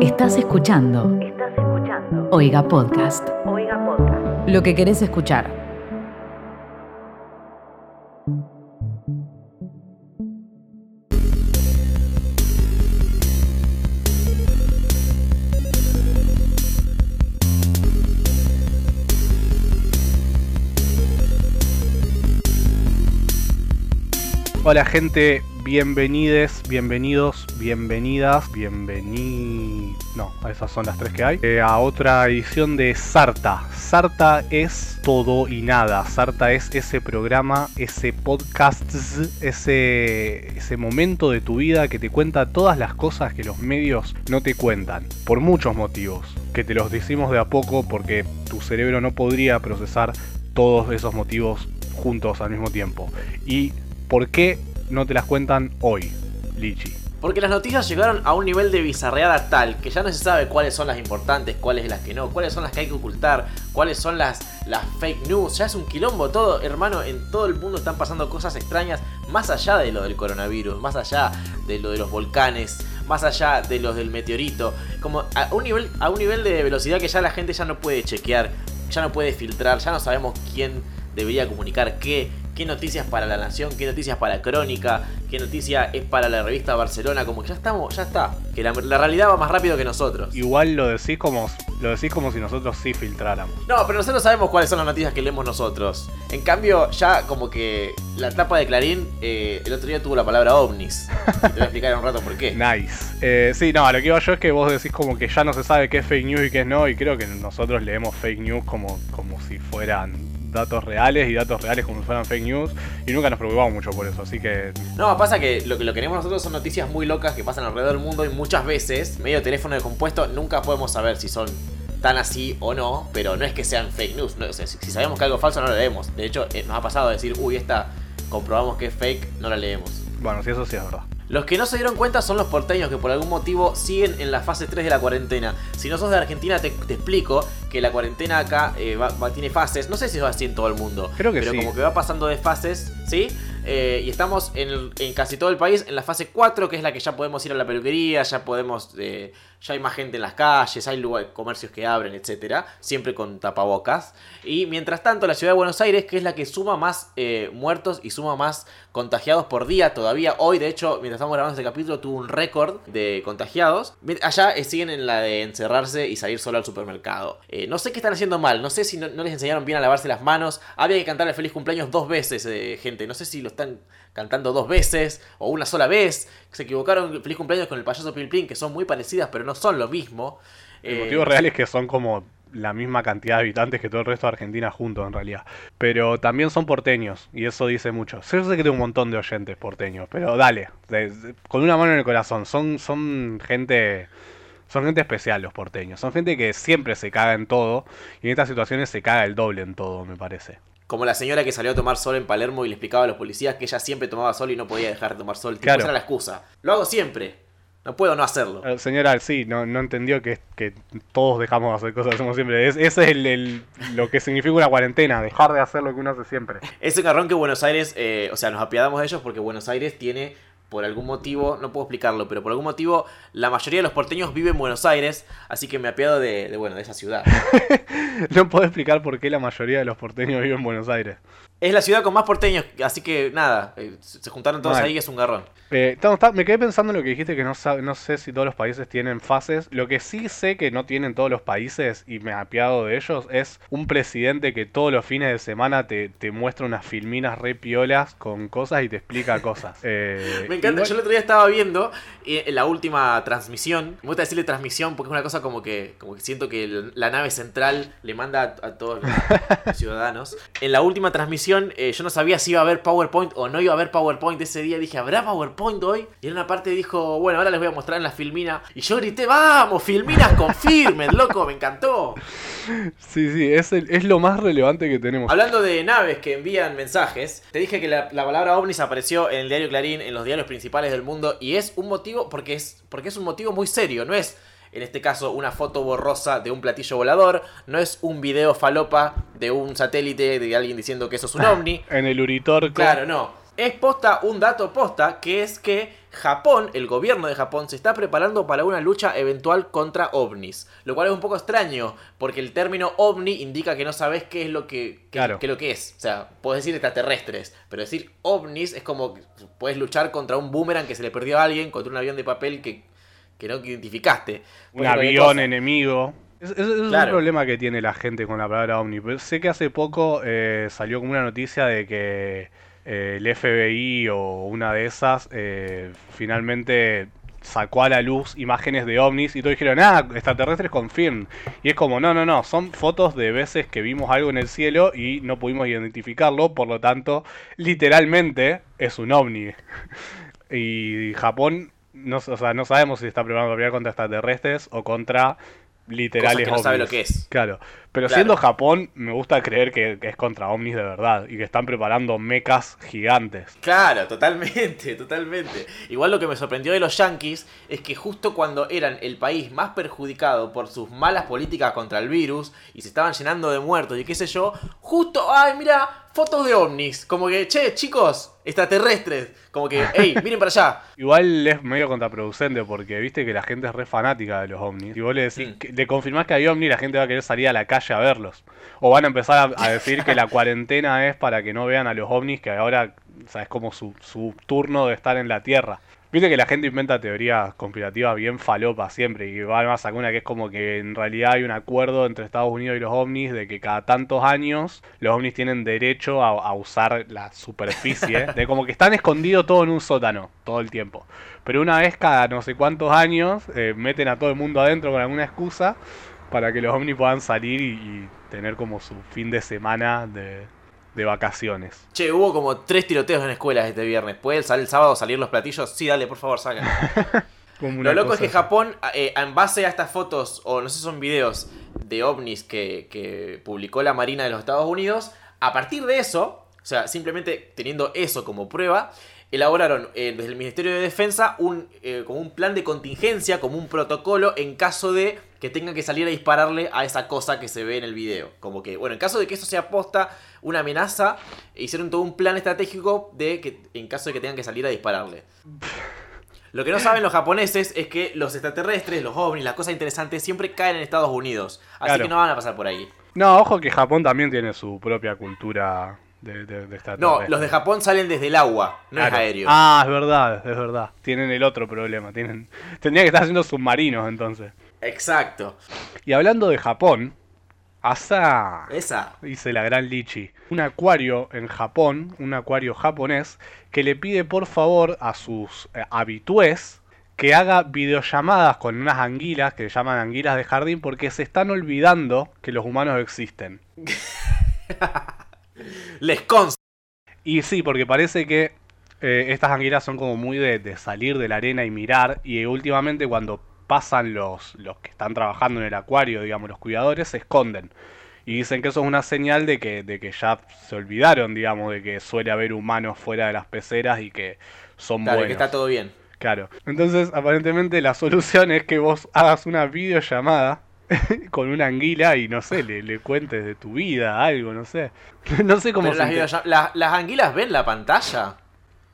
Estás escuchando. Estás escuchando. Oiga Podcast. Oiga Podcast. Lo que querés escuchar. Hola gente, bienvenides, bienvenidos, bienvenidas, bienvení... No, esas son las tres que hay. Eh, a otra edición de Sarta. Sarta es todo y nada. Sarta es ese programa, ese podcast, ese, ese momento de tu vida que te cuenta todas las cosas que los medios no te cuentan. Por muchos motivos. Que te los decimos de a poco porque tu cerebro no podría procesar todos esos motivos juntos al mismo tiempo. Y ¿Por qué no te las cuentan hoy, Lichi? Porque las noticias llegaron a un nivel de bizarreada tal que ya no se sabe cuáles son las importantes, cuáles las que no, cuáles son las que hay que ocultar, cuáles son las, las fake news. Ya es un quilombo todo, hermano. En todo el mundo están pasando cosas extrañas más allá de lo del coronavirus, más allá de lo de los volcanes, más allá de los del meteorito. Como a un nivel, a un nivel de velocidad que ya la gente ya no puede chequear, ya no puede filtrar, ya no sabemos quién debería comunicar qué, qué noticias para La Nación, qué noticias para Crónica, qué noticia es para la revista Barcelona, como que ya estamos, ya está, que la, realidad va más rápido que nosotros. Igual lo decís como lo decís como si nosotros sí filtráramos. No, pero nosotros sabemos cuáles son las noticias que leemos nosotros. En cambio, ya como que la tapa de Clarín eh, el otro día tuvo la palabra ovnis. Te voy a explicar en un rato por qué. Nice. Eh, sí, no, lo que iba yo es que vos decís como que ya no se sabe qué es fake news y qué es no, y creo que nosotros leemos fake news como, como si fueran datos reales y datos reales como si fueran fake news y nunca nos preocupamos mucho por eso, así que... No, pasa que lo que lo queremos nosotros son noticias muy locas que pasan alrededor del mundo y muchas veces, medio teléfono de compuesto, nunca podemos saber si son tan así o no, pero no es que sean fake news, si, sabemos que algo es falso no lo leemos, de hecho eh, nos ha pasado decir, uy, esta comprobamos que es fake, no la leemos. Bueno, sí, eso sí es verdad. Los que no se dieron cuenta son los porteños que por algún motivo siguen en la fase 3 de la cuarentena. Si no sos de Argentina, te, explico que la cuarentena acá eh, tiene fases. No sé si es así en todo el mundo. Creo que pero como que va pasando de fases, ¿sí? Eh, y estamos en, casi todo el país en la fase 4, que es la que ya podemos ir a la peluquería, ya podemos. Eh, ya hay más gente en las calles, hay lugares, comercios que abren, etcétera, siempre con tapabocas. Y mientras tanto, la ciudad de Buenos Aires, que es la que suma más muertos y suma más contagiados por día todavía. Hoy, de hecho, mientras estamos grabando este capítulo, tuvo un récord de contagiados. Allá eh, siguen en la de encerrarse y salir solo al supermercado. Eh, no sé qué están haciendo mal, no sé si no, les enseñaron bien a lavarse las manos. Había que cantarle feliz cumpleaños dos veces, eh, gente. No sé si lo están cantando dos veces o una sola vez. Se equivocaron feliz cumpleaños con el payaso Pilpin, que son muy parecidas, pero no son lo mismo. El motivo real es que son como la misma cantidad de habitantes que todo el resto de Argentina juntos en realidad. Pero también son porteños y eso dice mucho. Yo sé que tengo un montón de oyentes porteños, pero dale, con una mano en el corazón, son, son gente... Son gente especial los porteños, son gente que siempre se caga en todo y en estas situaciones se caga el doble en todo, me parece. Como la señora que salió a tomar sol en Palermo y le explicaba a los policías que ella siempre tomaba sol y no podía dejar de tomar sol. Claro. Esa era la excusa. Lo hago siempre. No puedo no hacerlo. Señora, sí, no, no entendió que, que todos dejamos de hacer cosas que hacemos siempre. ese es el, lo que significa una cuarentena, dejar de hacer lo que uno hace siempre. Ese carrón que Buenos Aires, eh, o sea, nos apiadamos de ellos porque Buenos Aires tiene por algún motivo, no puedo explicarlo, pero por algún motivo la mayoría de los porteños viven en Buenos Aires, así que me apiado de, de bueno, de esa ciudad. no puedo explicar por qué la mayoría de los porteños viven en Buenos Aires. Es la ciudad con más porteños, así que nada, eh, se juntaron todos ahí, es un garrón. Eh, me quedé pensando en lo que dijiste, que no, no sé si todos los países tienen fases. Lo que sí sé que no tienen todos los países, y me apiado de ellos, es un presidente que todos los fines de semana te, muestra unas filminas re piolas con cosas y te explica cosas. Eh, me encanta, yo el otro día estaba viendo en la última transmisión, me gusta decirle transmisión porque es una cosa como que, como que siento que la nave central le manda a, a todos los ciudadanos. En la última transmisión eh, yo no sabía si iba a haber PowerPoint o no iba a haber PowerPoint ese día. Dije, ¿habrá PowerPoint hoy? Y en una parte dijo, bueno, ahora les voy a mostrar en la filmina. Y yo grité, vamos, filminas confirmen, loco, me encantó. Sí, sí, es, es lo más relevante que tenemos. Hablando de naves que envían mensajes, te dije que la, palabra ovnis apareció en el diario Clarín, en los diarios principales del mundo, y es un motivo, porque es, porque es un motivo muy serio, no es en este caso una foto borrosa de un platillo volador, no es un video falopa de un satélite de alguien diciendo que eso es un ovni. en el Uritorco. Claro, no. Es posta un dato posta, que es que Japón, el gobierno de Japón, se está preparando para una lucha eventual contra ovnis. Lo cual es un poco extraño, porque el término ovni indica que no sabes qué es lo que, qué- Claro. qué es lo que es. O sea, puedes decir extraterrestres, pero decir ovnis es como que puedes luchar contra un boomerang que se le perdió a alguien, contra un avión de papel que, que no identificaste. Un avión cosa. enemigo. Es, es- es un problema que tiene la gente con la palabra ovni. Pero sé que hace poco eh, salió como una noticia de que eh, el FBI o una de esas eh, finalmente sacó a la luz imágenes de ovnis y todos dijeron, ah, extraterrestres confirm. Y es como, no, no, no, son fotos de veces que vimos algo en el cielo y no pudimos identificarlo, por lo tanto, literalmente es un ovni. y Japón, no, o sea, no sabemos si está preparando para pelear contra extraterrestres o contra literales Cosas que no sabe lo que es. Claro, pero Claro. siendo Japón, me gusta creer que, que es contra ovnis de verdad y que están preparando mecas gigantes. Claro, totalmente, totalmente. Igual lo que me sorprendió de los yankees es que justo cuando eran el país más perjudicado por sus malas políticas contra el virus y se estaban llenando de muertos y qué sé yo, justo, ay, mira, fotos de ovnis. Como que, che, chicos, extraterrestres. Como que, hey, miren para allá. Igual es medio contraproducente porque viste que la gente es re fanática de los ovnis. Y vos le decís, que- le confirmás que hay ovnis, la gente va a querer salir a la calle a verlos. O van a empezar a, a decir que la cuarentena es para que no vean a los ovnis, que ahora o sea, es como su, su turno de estar en la Tierra. Viste que la gente inventa teorías conspirativas bien falopas siempre. Y va a sacar una que es como que en realidad hay un acuerdo entre Estados Unidos y los ovnis de que cada tantos años los ovnis tienen derecho a, a usar la superficie. De como que están escondidos todo en un sótano todo el tiempo. Pero una vez cada no sé cuántos años eh, meten a todo el mundo adentro con alguna excusa para que los ovnis puedan salir y, y tener como su fin de semana de, de vacaciones. Che, hubo como tres tiroteos en escuelas este viernes. ¿Puede el, el sábado salir los platillos? Sí, dale, por favor, saca. Como Lo loco es que. Japón, eh, en base a estas fotos, o no sé si son videos de ovnis que, que publicó la Marina de los Estados Unidos, a partir de eso, o sea, simplemente teniendo eso como prueba, elaboraron eh, desde el Ministerio de Defensa un, eh, como un plan de contingencia, como un protocolo en caso de que tengan que salir a dispararle a esa cosa que se ve en el video. Como que, bueno, en caso de que eso sea posta, una amenaza, hicieron todo un plan estratégico de que en caso de que tengan que salir a dispararle. Lo que no saben los japoneses es que los extraterrestres, los ovnis, las cosas interesantes siempre caen en Estados Unidos. Así Claro. que no van a pasar por ahí. No, ojo que Japón también tiene su propia cultura de, de, de No, los de Japón salen desde el agua, no Claro. es aéreo. Ah, es verdad, es verdad. Tienen el otro problema. Tienen... Tendría que estar haciendo submarinos entonces. Exacto. Y hablando de Japón, Asa, Esa. dice la gran Lichi, un acuario en Japón, un acuario japonés, que le pide por favor a sus eh, habitués que haga videollamadas con unas anguilas, que se llaman anguilas de jardín, porque se están olvidando que los humanos existen. Les consta. Y sí, porque parece que eh, estas anguilas son como muy de, de salir de la arena y mirar. Y últimamente cuando pasan los, los que están trabajando en el acuario, digamos, los cuidadores, se esconden. Y dicen que eso es una señal de que, de que ya se olvidaron, digamos, de que suele haber humanos fuera de las peceras y que son Claro, buenos. que está todo bien. Claro. Entonces, aparentemente la solución es que vos hagas una videollamada con una anguila y no sé, le, le cuentes de tu vida, algo, no sé. No sé cómo Pero se las, ente- videollam- las- las anguilas ven la pantalla.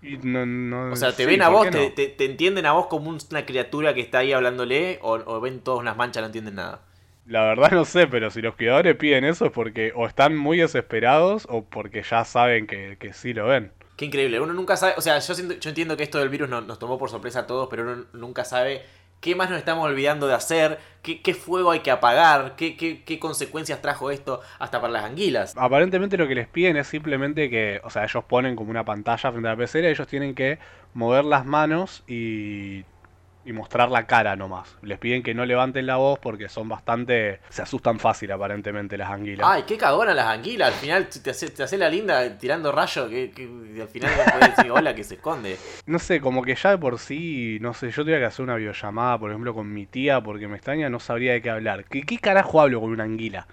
Y no- no- O sea, te sí, ven a ¿por vos, te, no? te- te entienden a vos como un- una criatura que está ahí hablándole, o, o ven todas unas manchas, no entienden nada. La verdad no sé, pero si los cuidadores piden eso es porque o están muy desesperados o porque ya saben que, que sí lo ven. Qué increíble. Uno nunca sabe. O sea, yo, siento- yo entiendo que esto del virus no- nos tomó por sorpresa a todos, pero uno nunca sabe qué más nos estamos olvidando de hacer, qué, fuego hay que apagar, qué, qué consecuencias trajo esto hasta para las anguilas. Aparentemente lo que les piden es simplemente que, o sea, ellos ponen como una pantalla frente a la pecera y ellos tienen que mover las manos y, y mostrar la cara nomás. Les piden que no levanten la voz porque son bastante... se asustan fácil aparentemente las anguilas. Ay, qué cagona las anguilas. Al final te hace, te hace la linda tirando rayo que, que al final no puedes decir hola que se esconde. No sé, como que ya de por sí, no sé, yo tuviera que hacer una videollamada, por ejemplo, con mi tía porque me extraña, no sabría de qué hablar. ¿Qué, qué carajo hablo con una anguila?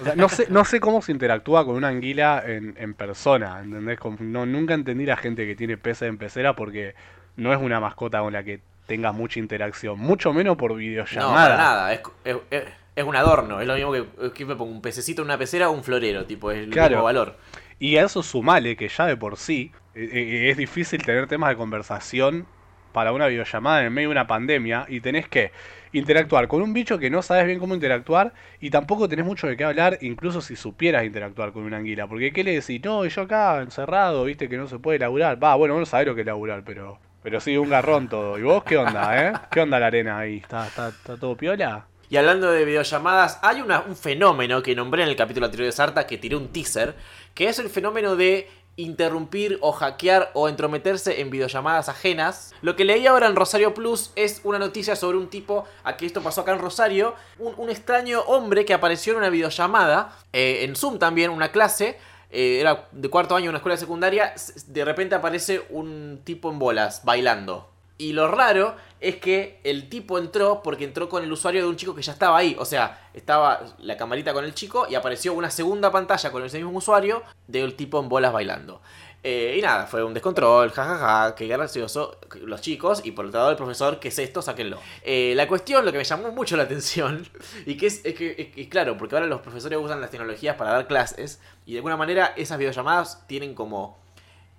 O sea, no sé, no sé cómo se interactúa con una anguila en, en persona, ¿entendés? Como- no, nunca entendí la gente que tiene peces en pecera porque no es una mascota con la que tengas mucha interacción, mucho menos por No, videollamada. para nada. Es, es, es- es un adorno. Es lo mismo que, que me pongo un pececito en una pecera o un florero. Tipo, es el Claro. mismo valor. Y a eso sumale que ya de por sí eh, eh, es difícil tener temas de conversación para una videollamada en medio de una pandemia y tenés que interactuar con un bicho que no sabes bien cómo interactuar y tampoco tenés mucho de qué hablar, incluso si supieras interactuar con una anguila. Porque ¿qué le decís? No, yo acá encerrado, viste que no se puede laburar. Va, bueno, no sabés lo que es laburar, pero, pero sí, un garrón todo. ¿Y vos qué onda, eh? ¿Qué onda la arena ahí? ¿Está, está, está todo piola? Y hablando de videollamadas, hay un fenómeno que nombré en el capítulo anterior de Sarta, que tiré un teaser, que es el fenómeno de interrumpir o hackear o entrometerse en videollamadas ajenas. Lo que leí ahora en Rosario Plus es una noticia sobre un tipo, a que esto pasó acá en Rosario, un, un extraño hombre que apareció en una videollamada, eh, en Zoom también, una clase, eh, era de cuarto año en una escuela secundaria, de repente aparece un tipo en bolas, bailando. Y lo raro es que el tipo entró porque entró con el usuario de un chico que ya estaba ahí. O sea, estaba la camarita con el chico y apareció una segunda pantalla con ese mismo usuario del tipo en bolas bailando. Eh, y nada, fue un descontrol, jajaja, qué gracioso, los chicos, y por otro lado el profesor, ¿qué es esto? Sáquenlo. Eh, la cuestión, lo que me llamó mucho la atención, y que es, es que, es que, claro, porque ahora los profesores usan las tecnologías para dar clases, y de alguna manera esas videollamadas tienen como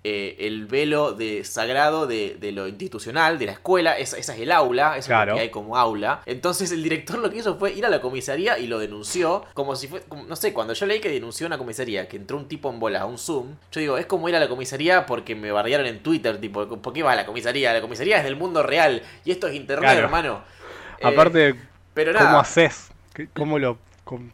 eh, el velo de sagrado de, de lo institucional, de la escuela, esa, esa es el aula, eso es lo que hay como aula. Entonces el director lo que hizo fue ir a la comisaría y lo denunció, como si fue, como- no sé, cuando yo leí que denunció una comisaría, que entró un tipo en bola a un Zoom, yo digo, es como ir a la comisaría porque me bardearon en Twitter, tipo, ¿por qué vas a la comisaría? La comisaría es del mundo real y esto es internet, Claro. hermano. Eh, Aparte, pero nada. ¿cómo haces? ¿Qué- ¿Cómo lo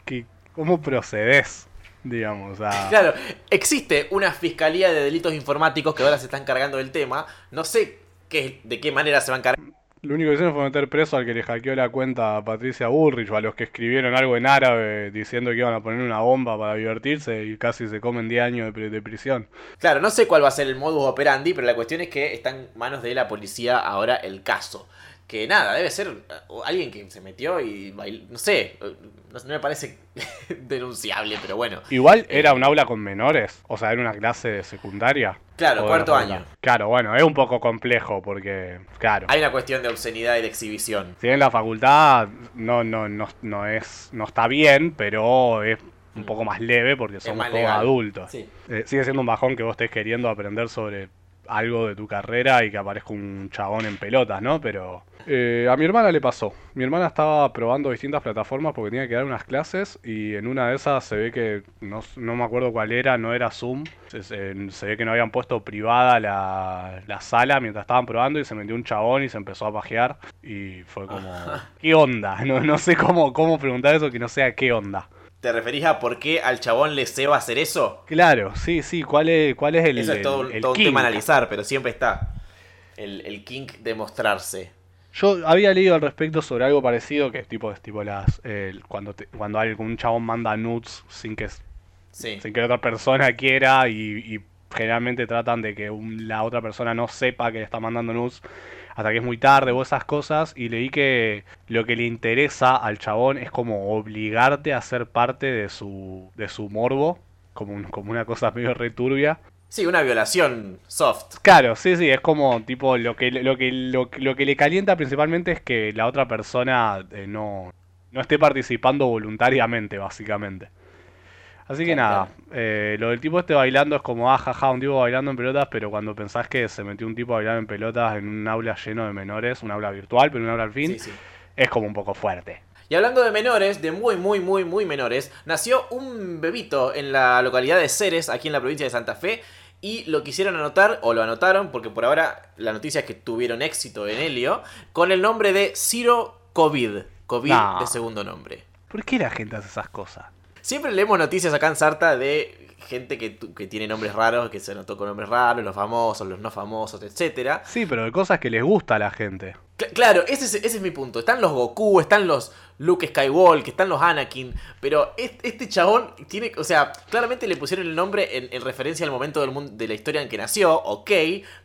qué- cómo procedes? Digamos, a... Claro, existe una fiscalía de delitos informáticos que ahora se están cargando del tema. No sé qué, de qué manera se van a cargar. Lo único que hicieron fue meter preso al que le hackeó la cuenta a Patricia Bullrich o a los que escribieron algo en árabe diciendo que iban a poner una bomba para divertirse y casi se comen 10 años de, de prisión. Claro, no sé cuál va a ser el modus operandi, pero la cuestión es que está en manos de la policía ahora el caso. Que nada, debe ser alguien que se metió y bail- no sé, no, no me parece denunciable, pero bueno. Igual Eh. era un aula con menores, o sea, era una clase de secundaria. Claro, cuarto año. Claro, bueno, es un poco complejo porque, claro, Hay una cuestión de obscenidad y de exhibición. si bien la facultad no, no, no, no es, no está bien, pero es un poco más leve porque somos todos legal. adultos. Sí. Eh, sigue siendo un bajón que vos estés queriendo aprender sobre algo de tu carrera y que aparezca un chabón en pelotas, ¿no? Pero eh, a mi hermana le pasó. Mi hermana estaba probando distintas plataformas porque tenía que dar unas clases y en una de esas se ve que, no, no me acuerdo cuál era, no era Zoom. Se, se- se ve que no habían puesto privada la, la sala mientras estaban probando y se metió un chabón y se empezó a pajear y fue como, ¿qué onda? No, no sé cómo, cómo preguntar eso que no sea qué onda. ¿Te referís a por qué al chabón le ceba hacer eso? Claro, sí, sí, ¿cuál es, cuál es el, Eso es todo, el- el todo un kink? tema a analizar, pero siempre está el, el kink de mostrarse. Yo había leído al respecto sobre algo parecido, que es tipo, es tipo las el- cuando te- cuando algún chabón manda nudes sin que Sí. sin que la otra persona quiera y, y generalmente tratan de que un- la otra persona no sepa que le está mandando nudes hasta que es muy tarde o esas cosas y leí que lo que le interesa al chabón es como obligarte a ser parte de su de su morbo, como un- como una cosa medio returbia. Sí, una violación soft. Claro, sí, sí, es como tipo lo que lo que lo, lo que le calienta principalmente es que la otra persona eh, no no esté participando voluntariamente, básicamente. Así que nada, eh, lo del tipo este bailando es como, ah, jaja, un tipo bailando en pelotas, pero cuando pensás que se metió un tipo a bailar en pelotas en un aula lleno de menores, un aula virtual, pero un aula al fin, Sí, sí. es como un poco fuerte. Y hablando de menores, de muy, muy, muy, muy menores, nació un bebito en la localidad de Ceres, aquí en la provincia de Santa Fe. Y lo quisieron anotar, o lo anotaron, porque por ahora la noticia es que tuvieron éxito en Helio, con el nombre de Ciro COVID. COVID No. de segundo nombre. ¿Por qué la gente hace esas cosas? Siempre leemos noticias acá en Sarta de gente que, que tiene nombres raros, que se anotó con nombres raros, los famosos, los no famosos, etcétera. Sí, pero de cosas que les gusta a la gente. Cl- claro, ese es, ese es mi punto. Están los Goku, están los Luke Skywalker, están los Anakin. Pero este, este chabón tiene. O sea, claramente le pusieron el nombre en, en referencia al momento del mundo, de la historia en que nació, ok.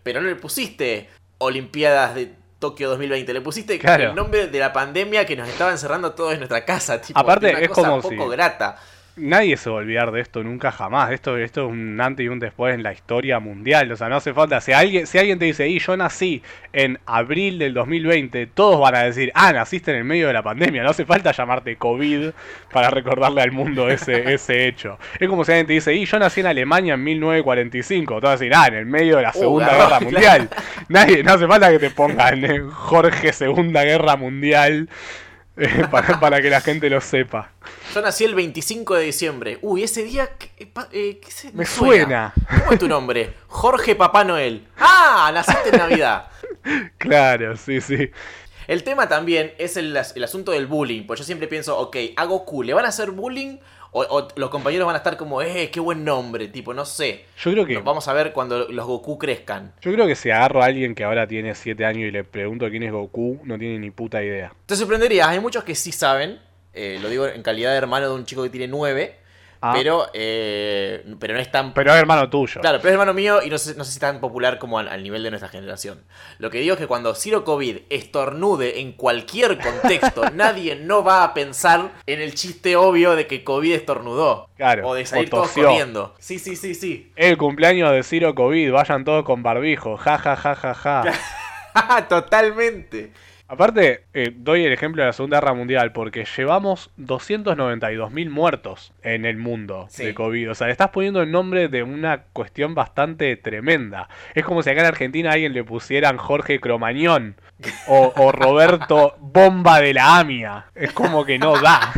Pero no le pusiste Olimpiadas de Tokio 2020. Le pusiste Claro. el nombre de la pandemia que nos estaba encerrando todos en nuestra casa. Tipo, Aparte, una es cosa como poco si- grata. Nadie se va a olvidar de esto nunca jamás. Esto, esto es un antes y un después en la historia mundial. O sea, no hace falta. Si alguien, si alguien te dice, y yo nací en abril del 2020, todos van a decir, ah, naciste en el medio de la pandemia. No hace falta llamarte COVID para recordarle al mundo ese, ese hecho. Es como si alguien te dice, y yo nací en Alemania en 1945. Todos van a decir, ah, en el medio de la Uh, Segunda Guerra. Mundial. Nadie, no hace falta que te pongan eh, Jorge Segunda Guerra Mundial para, para que la gente lo sepa. Yo nací el 25 de diciembre. Uy, ese día. ¿qué, eh, eh, qué se- Me suena. ¿Cómo es tu nombre? Jorge Papá Noel. ¡Ah! Naciste en Navidad. Claro, sí, sí. El tema también es el, el asunto del bullying. Pues yo siempre pienso, ok, a Goku, ¿le van a hacer bullying? O, o los compañeros van a estar como, eh, qué buen nombre. Tipo, no sé. Yo creo que Lo vamos a ver cuando los Goku crezcan. yo creo que si agarro a alguien que ahora tiene 7 años y le pregunto quién es Goku, no tiene ni puta idea. Te sorprenderías, hay muchos que sí saben. eh, lo digo en calidad de hermano de un chico que tiene 9. Ah. Pero, eh, pero no es tan Pero es hermano tuyo. Claro, pero es hermano mío y no sé, no sé si tan popular como al, al nivel de nuestra generación. Lo que digo es que cuando Ciro COVID estornude en cualquier contexto, nadie no va a pensar en el chiste obvio de que COVID estornudó. Claro, O de salir o todos corriendo. Sí, sí, sí, sí. El cumpleaños de Ciro COVID, vayan todos con barbijo. Ja, ja, ja, ja, ja. Totalmente. Aparte, eh, doy el ejemplo de la Segunda Guerra Mundial porque llevamos 292.000 muertos en el mundo Sí. de COVID. O sea, le estás poniendo el nombre de una cuestión bastante tremenda. Es como si acá en Argentina a alguien le pusieran Jorge Cromañón o, o Roberto Bomba de la AMIA. Es como que no da.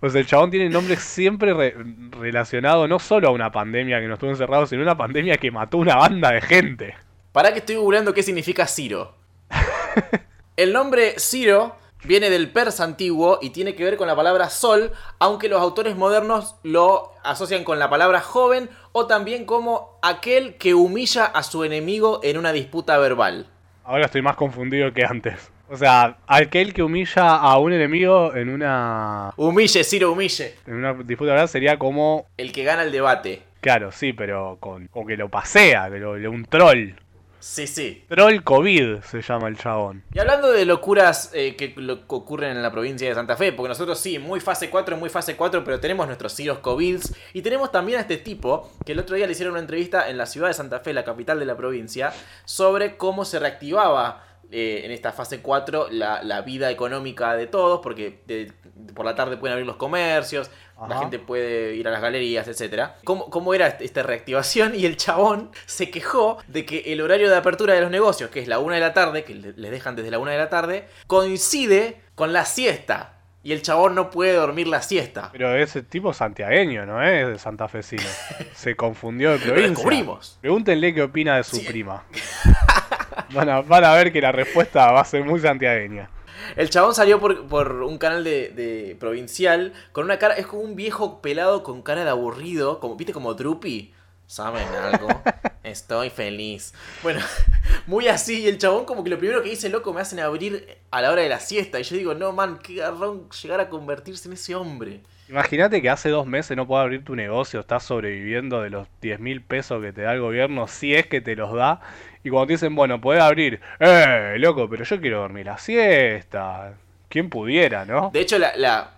O sea, el chabón tiene nombre siempre re- relacionado no solo a una pandemia que nos estuvo encerrado, sino a una pandemia que mató una banda de gente. Para que estoy googleando qué significa Ciro. El nombre Ciro viene del persa antiguo y tiene que ver con la palabra sol, aunque los autores modernos lo asocian con la palabra joven o también como aquel que humilla a su enemigo en una disputa verbal. Ahora estoy más confundido que antes. O sea, aquel que humilla a un enemigo en una, Humille, Ciro, humille. en una disputa verdad sería como, El que gana el debate. claro, sí, pero con, con que lo pasea, que lo, un troll. Sí, sí. Troll COVID se llama el chabón. Y hablando de locuras eh, que, lo- que ocurren en la provincia de Santa Fe, porque nosotros sí, muy fase 4, muy fase 4, pero tenemos nuestros Ciros COVIDs y tenemos también a este tipo que el otro día le hicieron una entrevista en la ciudad de Santa Fe, la capital de la provincia, sobre cómo se reactivaba eh, en esta fase 4 la, la vida económica de todos, porque de- por la tarde pueden abrir los comercios, la gente puede ir a las galerías, etc. ¿Cómo, ¿Cómo era este- esta reactivación? Y el chabón se quejó de que el horario de apertura de los negocios, que es la una de la tarde, que le- les dejan desde la una de la tarde, coincide con la siesta. Y el chabón no puede dormir la siesta. Pero ese tipo santiagueño, ¿no es de santafesino. Se confundió de Lo provincia. descubrimos. Pregúntenle qué opina de su Sí. prima. Van a, van a ver que la respuesta va a ser muy santiagueña. El chabón salió por, por un canal de, de provincial con una cara. Es como un viejo pelado con cara de aburrido. Como, ¿Viste como Drupi? ¿Saben algo? Estoy feliz. Bueno, muy así. Y el chabón, como que lo primero que dice, loco, me hacen abrir a la hora de la siesta. Y yo digo, no, man, qué garrón llegar a convertirse en ese hombre. Imagínate que hace dos meses no puedes abrir tu negocio, estás sobreviviendo de los 10 mil pesos que te da el gobierno, si es que te los da, y cuando te dicen, bueno, podés abrir, eh, loco, pero yo quiero dormir la siesta. ¿Quién pudiera, no? De hecho, la, la,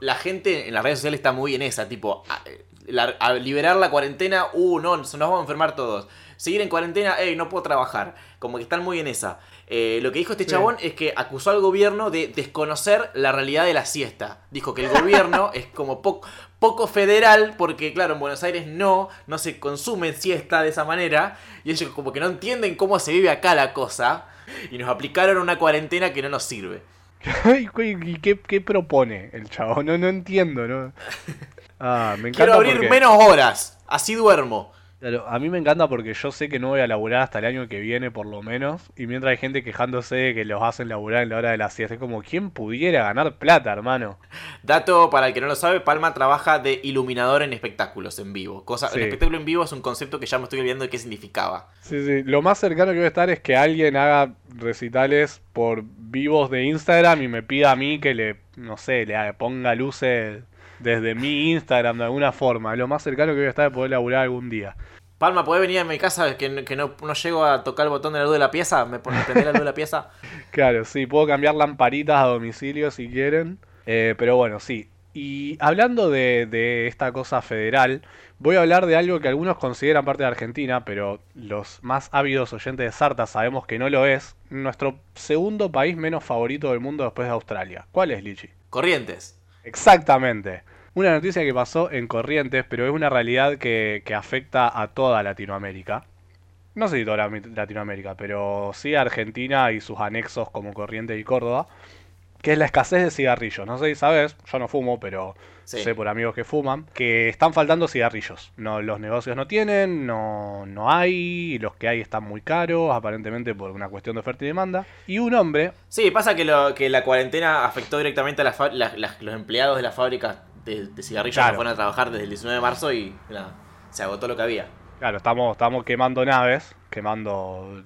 la gente en las redes sociales está muy en esa, tipo, la- a liberar la cuarentena, uh, no, nos vamos a enfermar todos. Seguir en cuarentena, hey, no puedo trabajar. Como que están muy en esa. Eh, lo que dijo este Sí. chabón es que acusó al gobierno de desconocer la realidad de la siesta. Dijo que el gobierno es como po- poco federal, porque claro, en Buenos Aires no, no se consume siesta de esa manera. Y ellos como que no entienden cómo se vive acá la cosa. Y nos aplicaron una cuarentena que no nos sirve. ¿Y qué, qué propone el chavo? No, no entiendo, ¿no? Ah, me encanta Quiero abrir porque- menos horas, así duermo. Claro, a mí me encanta porque yo sé que no voy a laburar hasta el año que viene, por lo menos. Y mientras hay gente quejándose de que los hacen laburar en la hora de la siesta, es como, ¿quién pudiera ganar plata, hermano? Dato para el que no lo sabe, Palma trabaja de iluminador en espectáculos en vivo. Cosa, Sí. El espectáculo en vivo es un concepto que ya me estoy olvidando de qué significaba. Sí, sí. Lo más cercano que voy a estar es que alguien haga recitales por vivos de Instagram y me pida a mí que le, no sé, le ponga luces desde mi Instagram de alguna forma. Lo más cercano que voy a estar es poder laburar algún día. Palma, ¿podés venir a mi casa que, que no, no llego a tocar el botón de la luz de la pieza? ¿Me pones prender la luz de la pieza? Claro, sí, puedo cambiar lamparitas a domicilio si quieren. Eh, pero bueno, sí. Y hablando de, de esta cosa federal, voy a hablar de algo que algunos consideran parte de Argentina, pero los más ávidos oyentes de Sarta sabemos que no lo es. Nuestro segundo país menos favorito del mundo después de Australia. ¿Cuál es, Lichi? Corrientes. Exactamente. Una noticia que pasó en Corrientes, pero es una realidad que, que afecta a toda Latinoamérica. No sé si toda la- Latinoamérica, pero sí a Argentina y sus anexos como Corrientes y Córdoba, que es la escasez de cigarrillos. No sé si sabes, yo no fumo, pero Sí. sé por amigos que fuman, que están faltando cigarrillos. No, los negocios no tienen, no, no hay, y los que hay están muy caros, aparentemente por una cuestión de oferta y demanda. Y un hombre, Sí, pasa que, lo, que la cuarentena afectó directamente a los empleados de las fábricas de, de cigarrillos Claro. que fueron a trabajar desde el 19 de marzo y nada, se agotó lo que había. Claro, estamos, estamos quemando naves, quemando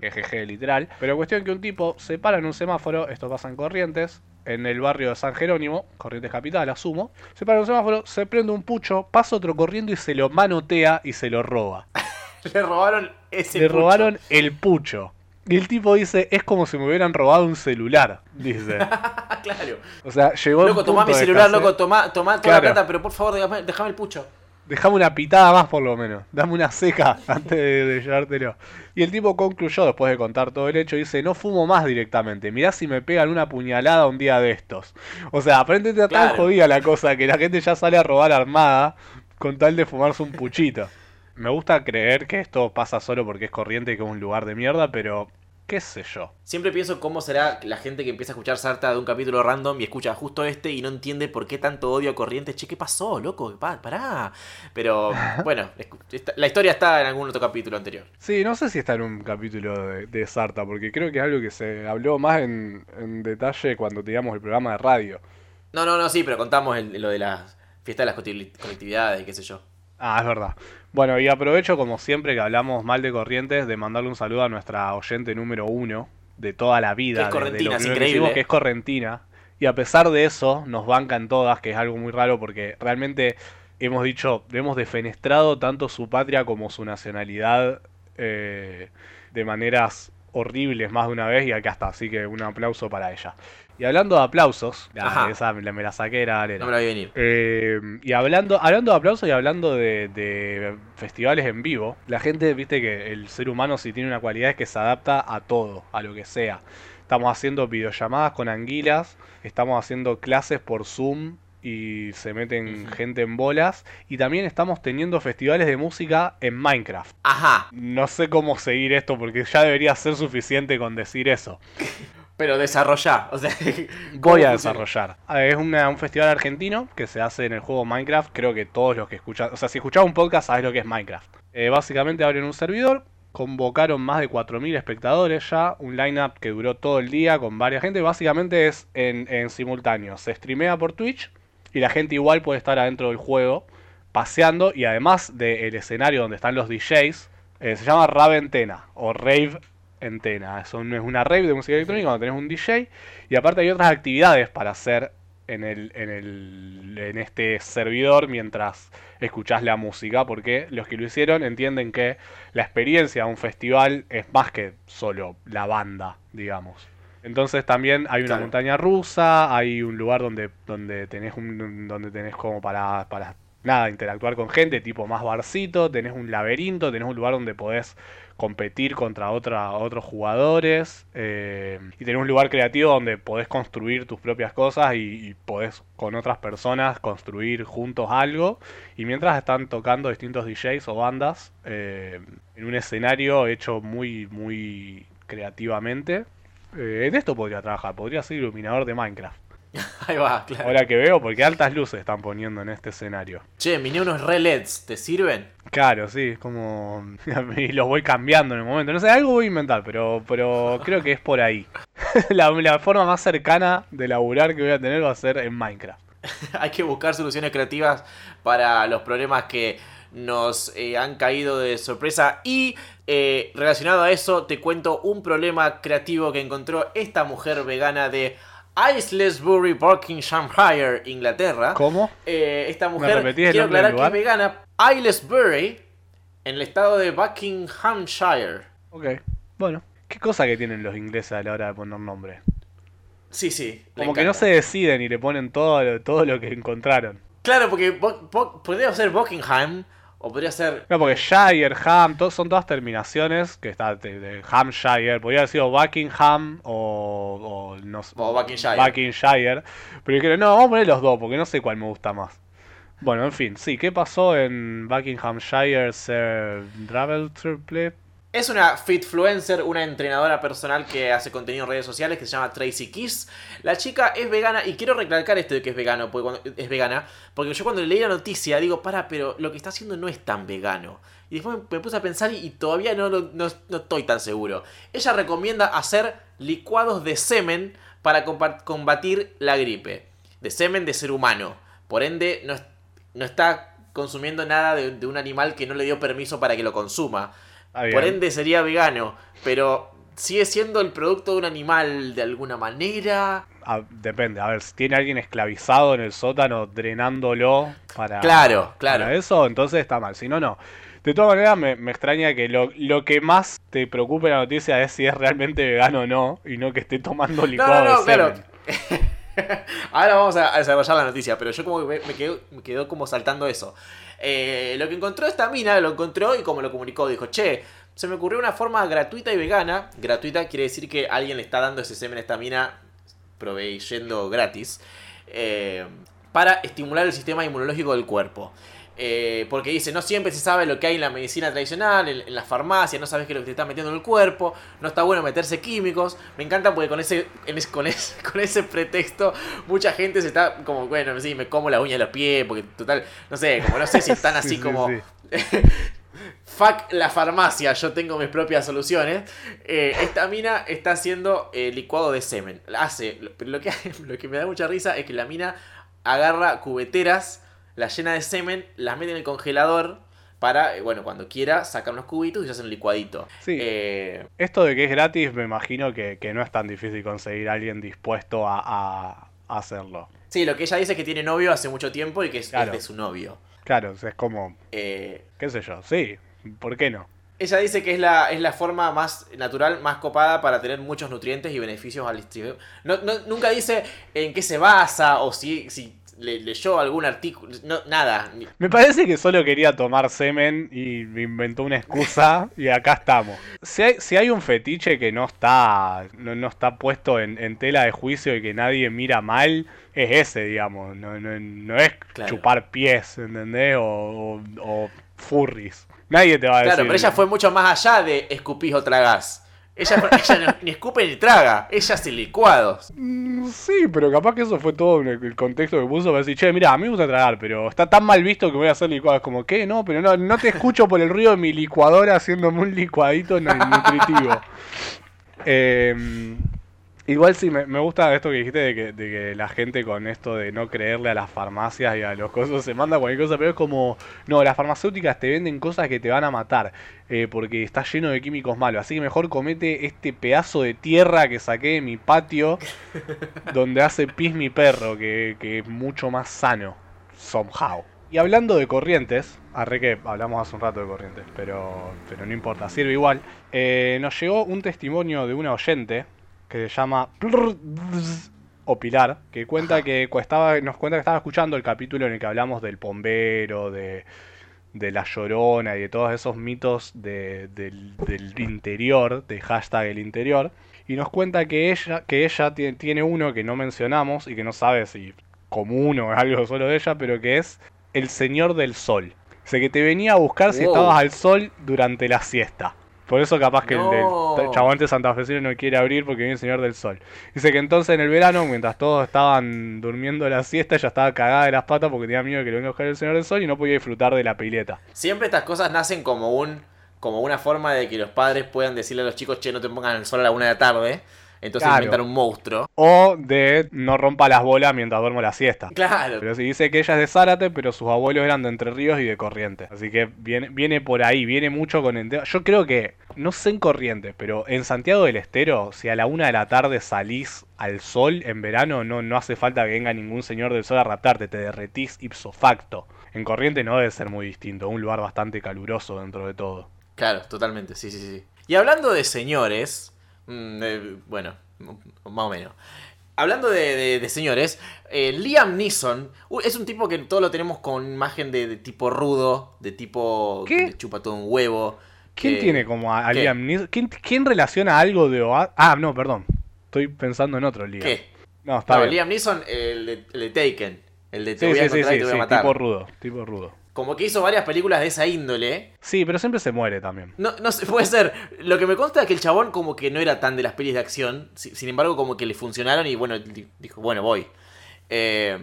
GGG literal. Pero cuestión que un tipo se para en un semáforo, esto pasa en Corrientes, en el barrio de San Jerónimo, Corrientes Capital, asumo. Se para en un semáforo, se prende un pucho, pasa otro corriendo y se lo manotea y se lo roba. Le robaron ese Le pucho. robaron el pucho. Y el tipo dice, es como si me hubieran robado un celular, dice. Claro. O sea, llegó Loco, tomá mi celular, loco, tomá, tomá toda Claro. la plata, pero por favor, déjame el pucho. Dejame una pitada más por lo menos. Dame una seca antes de, de llevártelo. Y el tipo concluyó después de contar todo el hecho. Dice, no fumo más directamente. Mirá si me pegan una puñalada un día de estos. O sea, aparentemente está tan Claro. jodida la cosa que la gente ya sale a robar armada con tal de fumarse un puchito. Me gusta creer que esto pasa solo porque es corriente que es un lugar de mierda, pero qué sé yo. Siempre pienso cómo será la gente que empieza a escuchar Sarta de un capítulo random y escucha justo este y no entiende por qué tanto odio a Corrientes. Che, ¿qué pasó, loco? Pa- Pará. Pero bueno, la historia está en algún otro capítulo anterior. Sí, no sé si está en un capítulo de, de Sarta, porque creo que es algo que se habló más en, en detalle cuando teníamos el programa de radio. No, no, no, sí, pero contamos el- lo de las fiestas de las colectivi- colectividades y qué sé yo. Ah, es verdad. Bueno, y aprovecho como siempre que hablamos mal de Corrientes de mandarle un saludo a nuestra oyente número uno de toda la vida. Que es correntina, es que increíble. hicimos, que es correntina. Y a pesar de eso, nos bancan todas, que es algo muy raro porque realmente hemos dicho, hemos defenestrado tanto su patria como su nacionalidad eh, de maneras horribles más de una vez y acá está. Así que un aplauso para ella. Y hablando de aplausos, ah, esa me la, me la saqué, era. No me la vi venir. Eh, y hablando, hablando de aplausos y hablando de, de festivales en vivo, la gente, viste que el ser humano si tiene una cualidad es que se adapta a todo, a lo que sea. Estamos haciendo videollamadas con anguilas, estamos haciendo clases por Zoom y se meten gente en bolas. Y también estamos teniendo festivales de música en Minecraft. Ajá, No sé cómo seguir esto porque ya debería ser suficiente con decir eso. pero desarrollá. O sea, Voy ¿cómo a desarrollar. Ah, Es una- un festival argentino que se hace en el juego Minecraft. Creo que todos los que escuchan, o sea, si escuchás un podcast sabes lo que es Minecraft. Eh, básicamente abren un servidor, convocaron más de 4.000 espectadores ya, un lineup que duró todo el día con varias gente. Básicamente es en, en simultáneo. Se streamea por Twitch y la gente igual puede estar adentro del juego paseando y además del escenario donde están los DJs, eh, se llama Raventena o Rave Entena. Es, un- es una rave de música electrónica donde tenés un DJ y aparte hay otras actividades para hacer en, el, en, el, en este servidor mientras escuchás la música, porque los que lo hicieron entienden que la experiencia de un festival es más que solo la banda, digamos. Entonces también hay una Claro. montaña rusa, hay un lugar donde, donde tenés un, donde tenés como para, para nada, interactuar con gente, tipo más barcito, tenés un laberinto, tenés un lugar donde podés competir contra otra, otros jugadores eh, y tenés un lugar creativo donde podés construir tus propias cosas y, y podés con otras personas construir juntos algo y mientras están tocando distintos DJs o bandas eh, en un escenario hecho muy muy creativamente eh, en esto podría trabajar, podría ser iluminador de Minecraft. Ahí va, claro. Ahora que veo, porque altas luces están poniendo en este escenario. Che, miné unos releds, ¿te sirven? Claro, sí, como. y los voy cambiando en el momento. No sé, algo voy a inventar, pero, pero creo que es por ahí. la, la forma más cercana de laburar que voy a tener va a ser en Minecraft. Hay que buscar soluciones creativas para los problemas que nos eh, han caído de sorpresa. Y eh, relacionado a eso, te cuento un problema creativo que encontró esta mujer vegana de Islesbury, Buckinghamshire, Inglaterra. ¿Cómo? Eh, esta ¿Me mujer, quiero aclarar que es vegana. Islesbury, en el estado de Buckinghamshire. Ok, bueno. ¿Qué cosa que tienen los ingleses a la hora de poner nombre? Sí, sí. Como que no se deciden y le ponen todo, lo- todo lo que encontraron. Claro, porque podría ser Buckingham o podría ser. No, porque Shire, Ham, to- son todas terminaciones que está de, de Hampshire. Podría haber sido Buckingham o, o no sé, O Buckinghamshire. Buckinghamshire. Pero dijeron, no, vamos a poner los dos porque no sé cuál me gusta más. Bueno, en fin, sí, ¿qué pasó en Buckinghamshire Sir Travel Triple? Es una fitfluencer, una entrenadora personal que hace contenido en redes sociales que se llama Tracy Kiss. La chica es vegana y quiero recalcar esto de que es vegano, porque es vegana, porque yo cuando leí la noticia digo, para, pero lo que está haciendo no es tan vegano. Y después me puse a pensar y, todavía no, estoy tan seguro. Ella recomienda hacer licuados de semen para combatir la gripe. De semen de ser humano. Por ende, no, es- no está consumiendo nada de un animal que no le dio permiso para que lo consuma. Ah. Por ende sería vegano, pero sigue siendo el producto de un animal de alguna manera. Ah, depende, a ver, si tiene alguien esclavizado en el sótano drenándolo para, Claro, claro. para eso, entonces está mal. Si no, no. De todas maneras, me, me extraña que lo, lo que más te preocupe en la noticia es si es realmente vegano o no, y no que esté tomando No, licuado no, no, de claro. Ahora vamos a desarrollar la noticia, pero yo como que me, me quedo, me quedó como saltando eso. Eh, lo que encontró esta mina, lo encontró y como lo comunicó, dijo, che, se me ocurrió una forma gratuita y vegana. Gratuita quiere decir que alguien le está dando ese semen a esta mina, proveyendo gratis, eh, para estimular el sistema inmunológico del cuerpo. Eh, porque dice, no siempre se sabe lo que hay en la medicina tradicional, en, en la farmacia, no sabes qué es lo que te está metiendo en el cuerpo, no está bueno meterse químicos. Me encanta porque con ese, en es- con ese, con ese pretexto mucha gente se está como, bueno, sí, me como la uña de los pies, porque total, no sé, como no sé si están así Sí, sí, como... sí. Fuck la farmacia, yo tengo mis propias soluciones. Eh, esta mina está haciendo eh, licuado de semen. Hace, lo que, lo que me da mucha risa es que la mina agarra cubeteras, las llena de semen, las mete en el congelador para, eh, bueno, cuando quiera, sacar unos cubitos y se hace un licuadito. Sí. Eh, Esto de que es gratis, me imagino que, que no es tan difícil conseguir a alguien dispuesto a, a- a hacerlo. sí, lo que ella dice es que tiene novio hace mucho tiempo y que es, de su novio. Claro, es como, Eh, qué sé yo, sí, ¿por qué no? Ella dice que es la, es la forma más natural, más copada para tener muchos nutrientes y beneficios al distribuidor. No, no- nunca dice en qué se basa o si, si le- leyó algún artículo. No, nada. Me parece que solo quería tomar semen y me inventó una excusa y acá estamos. Si hay, si hay un fetiche que no está, no, no está puesto en, en tela de juicio y que nadie mira mal, es ese, digamos. No, no, no es Claro. chupar pies, ¿entendés? O, o, o furries. Nadie te va a decir. Claro, pero ella fue mucho más allá de escupís o tragás. Ella, ni escupe ni traga. Ella hace licuados. Mm, Sí, pero capaz que eso fue todo en el contexto que puso para decir, che, mira, a mí me gusta tragar, pero está tan mal visto que voy a hacer licuados. Como, ¿qué? No, pero no, no te escucho por el ruido de mi licuadora haciéndome un licuadito nu- nutritivo. Eh, igual sí, me, me gusta esto que dijiste de que, de que la gente con esto de no creerle a las farmacias y a los cosas se manda cualquier cosa, pero es como, no, las farmacéuticas te venden cosas que te van a matar eh, porque está lleno de químicos malos. Así que mejor comete este pedazo de tierra que saqué de mi patio donde hace pis mi perro, que, que es mucho más sano, somehow. Y hablando de corrientes, arre que hablamos hace un rato de corrientes, pero, pero no importa, sirve igual. eh, nos llegó un testimonio de una oyente que se llama o Pilar, que cuenta que estaba, nos cuenta que estaba escuchando el capítulo en el que hablamos del bombero, de, de la llorona y de todos esos mitos de- del, del interior, de hashtag el interior. Y nos cuenta que ella, que ella tie- tiene uno que no mencionamos y que no sabe si común o es algo solo de ella, pero que es el Señor del Sol. Dice que te venía a buscar si Wow. estabas al sol durante la siesta. Por eso capaz que No. el del chabonte santafesino no quiere abrir porque viene el Señor del Sol. Dice que entonces en el verano, mientras todos estaban durmiendo la siesta, ella estaba cagada de las patas porque tenía miedo de que le venga a buscar el Señor del Sol y no podía disfrutar de la pileta. Siempre estas cosas nacen como un como una forma de que los padres puedan decirle a los chicos, che, no te pongan el sol a la una de la tarde. Entonces Claro. inventan un monstruo. O de no rompa las bolas mientras duermo la siesta. Claro. Pero sí dice que ella es de Zárate, pero sus abuelos eran de Entre Ríos y de Corrientes. Así que viene, viene por ahí, viene mucho con el. Yo creo que, no sé en Corrientes, pero en Santiago del Estero, si a la una de la tarde salís al sol en verano, no, no hace falta que venga ningún señor del sol a raptarte, te derretís ipso facto. En Corrientes no debe ser muy distinto, un lugar bastante caluroso dentro de todo. Claro, totalmente, sí, sí, sí. Y hablando de señores, mm, eh, bueno, más o menos. Hablando de, de- de señores, eh, Liam Neeson es un tipo que todo lo tenemos con imagen de, de tipo rudo, de tipo ¿Qué? que chupa todo un huevo. ¿Quién tiene como a. Liam Neeson? ¿Quién, quién relaciona algo de Oa- Ah, no, perdón. Estoy pensando en otro Liam. ¿Qué? No, está No, bien. Liam Neeson, el de, el de Taken. El de te Sí, voy a sí, sí, encontrar sí, y te voy a matar. tipo rudo, tipo rudo. Como que hizo varias películas de esa índole. Sí, pero siempre se muere también. No, no sé, puede ser. Lo que me consta es que el chabón como que no era tan de las pelis de acción. si- Sin embargo, como que le funcionaron y bueno, di- dijo, bueno, voy. Eh,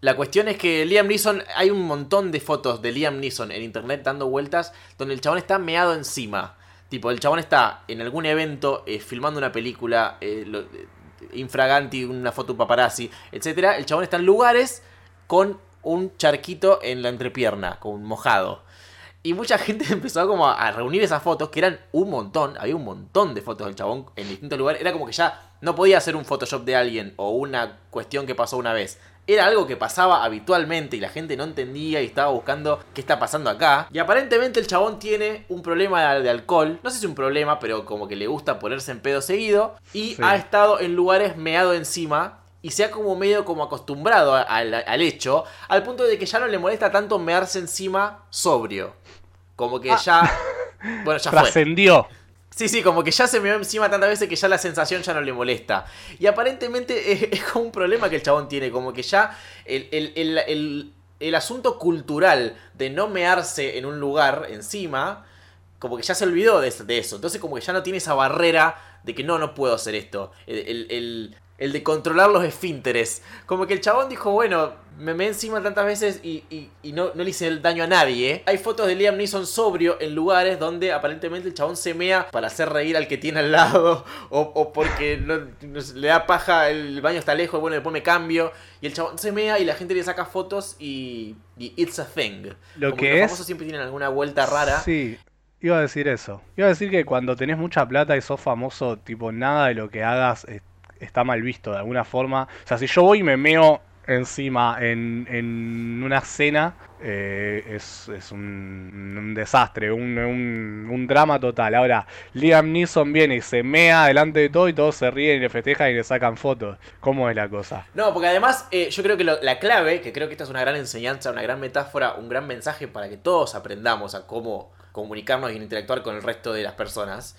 la cuestión es que Liam Neeson, hay un montón de fotos de Liam Neeson en internet dando vueltas donde el chabón está meado encima. Tipo, el chabón está en algún evento eh, filmando una película, eh, lo- eh, infraganti, una foto paparazzi, etc. El chabón está en lugares con un charquito en la entrepierna, con un mojado. Y mucha gente empezó como a reunir esas fotos, que eran un montón, había un montón de fotos del chabón en distintos lugares. Era como que ya no podía ser un Photoshop de alguien o una cuestión que pasó una vez. Era algo que pasaba habitualmente y la gente no entendía y estaba buscando qué está pasando acá. Y aparentemente el chabón tiene un problema de alcohol. No sé si es un problema, pero como que le gusta ponerse en pedo seguido. Y Sí. ha estado en lugares meado encima. Y se ha como medio como acostumbrado a- al, al hecho. Al punto de que ya no le molesta tanto mearse encima sobrio. Como que ya... Bueno, ya fue. Trascendió. Sí, sí, como que ya se me ve encima tantas veces que ya la sensación ya no le molesta. Y aparentemente es, es como un problema que el chabón tiene, como que ya el, el- el- el- el asunto cultural de no mearse en un lugar encima, como que ya se olvidó de, de eso. Entonces como que ya no tiene esa barrera de que no, no puedo hacer esto. El, el- el- el de controlar los esfínteres. Como que el chabón dijo, bueno, me me encima tantas veces y, y- y no, no le hice el daño a nadie. Hay fotos de Liam Neeson sobrio en lugares donde aparentemente el chabón se mea para hacer reír al que tiene al lado. O, o porque no- le da paja, el baño está lejos, bueno, después me cambio. Y el chabón se mea y la gente le saca fotos y, y it's a thing. Lo Como que los es- famosos siempre tienen alguna vuelta rara. Sí, iba a decir eso. Iba a decir que cuando tenés mucha plata y sos famoso, tipo, nada de lo que hagas eh, está mal visto de alguna forma. O sea, si yo voy y me meo encima en, en una cena, eh, es, es un, un desastre, un, un- drama total. Ahora, Liam Neeson viene y se mea delante de todo y todos se ríen y le festejan y le sacan fotos. ¿Cómo es la cosa? No, porque además eh, yo creo que lo- la clave, que creo que esta es una gran enseñanza, una gran metáfora, un gran mensaje para que todos aprendamos a cómo comunicarnos y interactuar con el resto de las personas.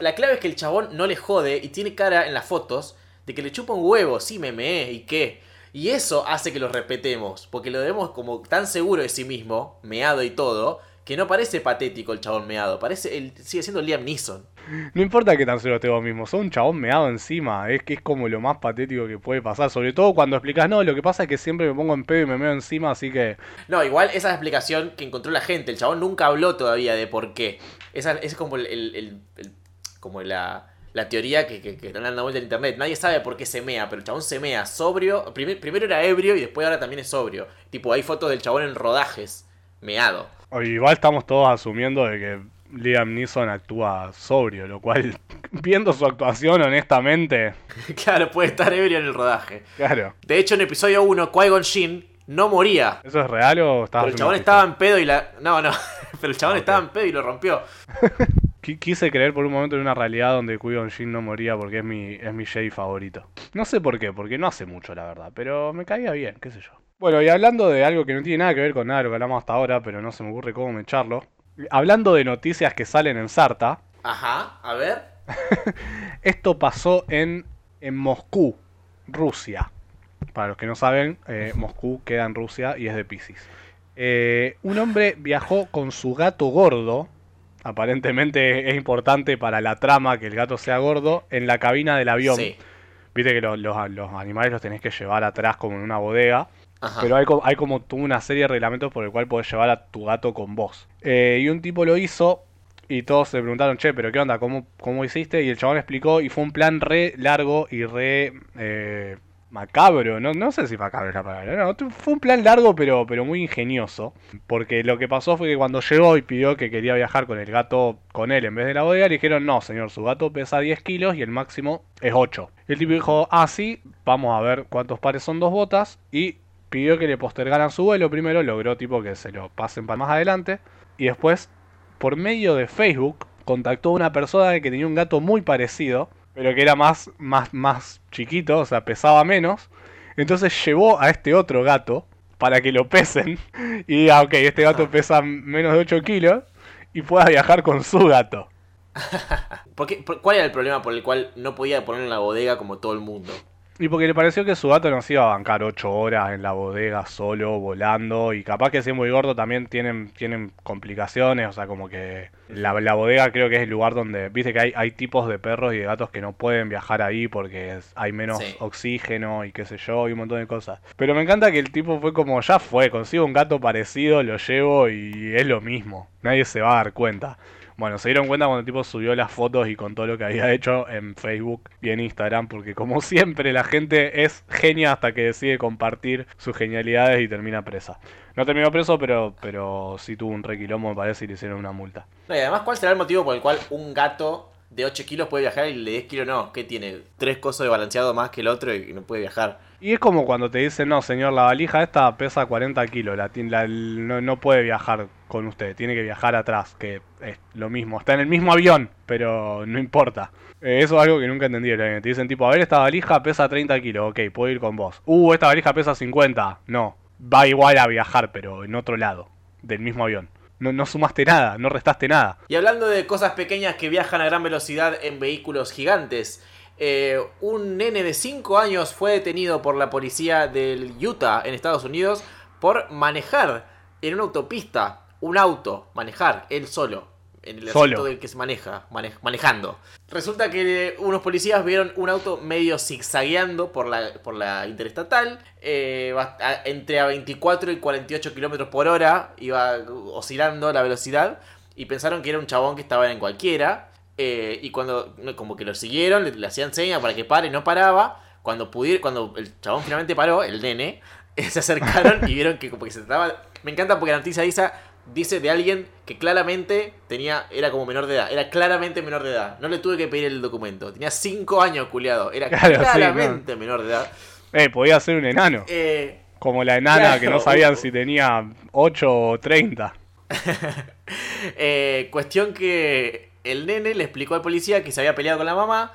La clave es que el chabón no le jode y tiene cara en las fotos de que le chupa un huevo, sí me meé y qué. Y eso hace que lo respetemos, porque lo vemos como tan seguro de sí mismo, meado y todo, que no parece patético el chabón meado, parece, sigue siendo Liam Neeson. No importa que tan solo esté vos mismo, sos un chabón meado encima, es que es como lo más patético que puede pasar, sobre todo cuando explicas, no, lo que pasa es que siempre me pongo en pedo y me meo encima, así que No, igual esa es la explicación que encontró la gente. El chabón nunca habló todavía de por qué. Esa es como el, el- el- el- como la, la teoría que, que, que están dando vuelta en internet. Nadie sabe por qué se mea, pero el chabón se mea sobrio. Primer- primero era ebrio y después ahora también es sobrio. Tipo, hay fotos del chabón en rodajes, meado. o igual estamos todos asumiendo de que Liam Neeson actúa sobrio, lo cual, viendo su actuación honestamente, claro, puede estar ebrio en el rodaje. claro, De hecho, en episodio 1, Qui-Gon Jinn no moría. ¿eso es real o estás Pero el chabón estaba en pedo y la... No, no. Pero el chabón estaba en pedo y lo rompió. Qui- Quise creer por un momento en una realidad donde Qui-Gon Jinn no moría porque es mi, es mi Jedi favorito. No sé por qué, porque no hace mucho la verdad, pero me caía bien, qué sé yo. Bueno, y hablando de algo que no tiene nada que ver con nada de lo que hablamos hasta ahora, pero no se me ocurre cómo echarlo. Hablando de noticias que salen en Sarta, Ajá, a ver. esto pasó en, en Moscú, Rusia. Para los que no saben, eh, Moscú queda en Rusia y es de Pisces. Eh, un hombre viajó con su gato gordo, aparentemente es importante para la trama que el gato sea gordo, en la cabina del avión. Sí. Viste que lo- los, los animales los tenés que llevar atrás como en una bodega. Pero hay, hay como una serie de reglamentos por el cual podés llevar a tu gato con vos. Eh, y un tipo lo hizo y todos se preguntaron, che, pero ¿qué onda? ¿Cómo, cómo hiciste? Y el chabón explicó y fue un plan re largo y re eh, macabro. No, no sé si macabro es la palabra. No, fue un plan largo pero, pero muy ingenioso. Porque lo que pasó fue que cuando llegó y pidió que quería viajar con el gato con él en vez de la bodega, le dijeron, no, señor, su gato pesa 10 kilos y el máximo es 8. Y el tipo dijo, ah, sí, vamos a ver cuántos pares son dos botas. Y pidió que le postergaran su vuelo primero, logró tipo que se lo pasen para más adelante. Y después, por medio de Facebook, contactó a una persona que tenía un gato muy parecido. pero que era más, más, más chiquito, o sea, pesaba menos. Entonces llevó a este otro gato para que lo pesen y diga, ok, este gato pesa menos de 8 kilos y pueda viajar con su gato. ¿Por qué- por- ¿Cuál era el problema por el cual no podía ponerlo en la bodega como todo el mundo? Y porque le pareció que su gato no se iba a bancar 8 horas en la bodega solo, volando. Y capaz que si es muy gordo también tienen, tienen complicaciones. O sea, como que la, la bodega creo que es el lugar donde. Viste que hay, hay tipos de perros y de gatos que no pueden viajar ahí porque es- hay menos Sí. oxígeno y qué sé yo, y un montón de cosas. Pero me encanta que el tipo fue como, ya fue, consigo un gato parecido, lo llevo y es lo mismo. Nadie se va a dar cuenta. Bueno, se dieron cuenta cuando el tipo subió las fotos y contó lo que había hecho en Facebook y en Instagram, porque como siempre la gente es genia hasta que decide compartir sus genialidades y termina presa. No terminó preso, pero, pero sí tuvo un requilombo, me parece, y le hicieron una multa. Y además, ¿cuál será el motivo por el cual un gato de 8 kilos puede viajar y el de 10 kilos no? ¿Qué tiene? ¿Tres cosas de balanceado más que el otro y no puede viajar? Y es como cuando te dicen, no, señor, la valija esta pesa 40 kilos, la, la- no, no puede viajar con usted, tiene que viajar atrás, que es lo mismo, está en el mismo avión, pero no importa. Eh, eso es algo que nunca entendí. Te dicen tipo, a ver, esta valija pesa 30 kilos, ok, puedo ir con vos. Uh, esta valija pesa 50, no, va igual a viajar, pero en otro lado, del mismo avión. No, no sumaste nada, no restaste nada. Y hablando de cosas pequeñas que viajan a gran velocidad en vehículos gigantes, eh, un nene de 5 años fue detenido por la policía del Utah en Estados Unidos por manejar en una autopista un auto, manejar él solo, en el Solo. del que se maneja, mane- manejando. Resulta que unos policías vieron un auto medio zigzagueando por la, por la interestatal, eh, entre a 24 y 48 kilómetros por hora, iba oscilando la velocidad, y pensaron que era un chabón que estaba en cualquiera, eh, y cuando como que lo siguieron, le, le hacían señas para que pare, no paraba, cuando pudieron, cuando el chabón finalmente paró, el nene, eh, se acercaron y vieron que como que se trataba... Me encanta porque la noticia dice, dice de alguien que claramente tenía, era como menor de edad, era claramente menor de edad. No le tuve que pedir el documento, tenía 5 años culiado, era Claro, sí, claramente menor de edad. Eh, podía ser un enano. Eh, Como la enana Claro. que no sabían si tenía 8 o 30. Eh, cuestión que el nene le explicó al policía que se había peleado con la mamá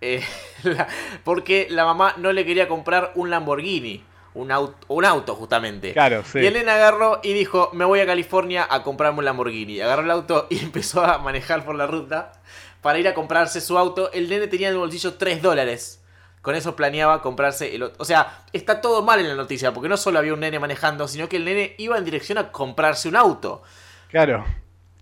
eh, la- porque la mamá no le quería comprar un Lamborghini, un auto, un auto justamente. Claro, sí. Y el nene agarró y dijo, me voy a California a comprarme un Lamborghini. Agarró el auto y empezó a manejar por la ruta para ir a comprarse su auto. El nene tenía en el bolsillo 3 dólares. Con eso planeaba comprarse el otro. O sea, está todo mal en la noticia, porque no solo había un nene manejando, sino que el nene iba en dirección a comprarse un auto. Claro.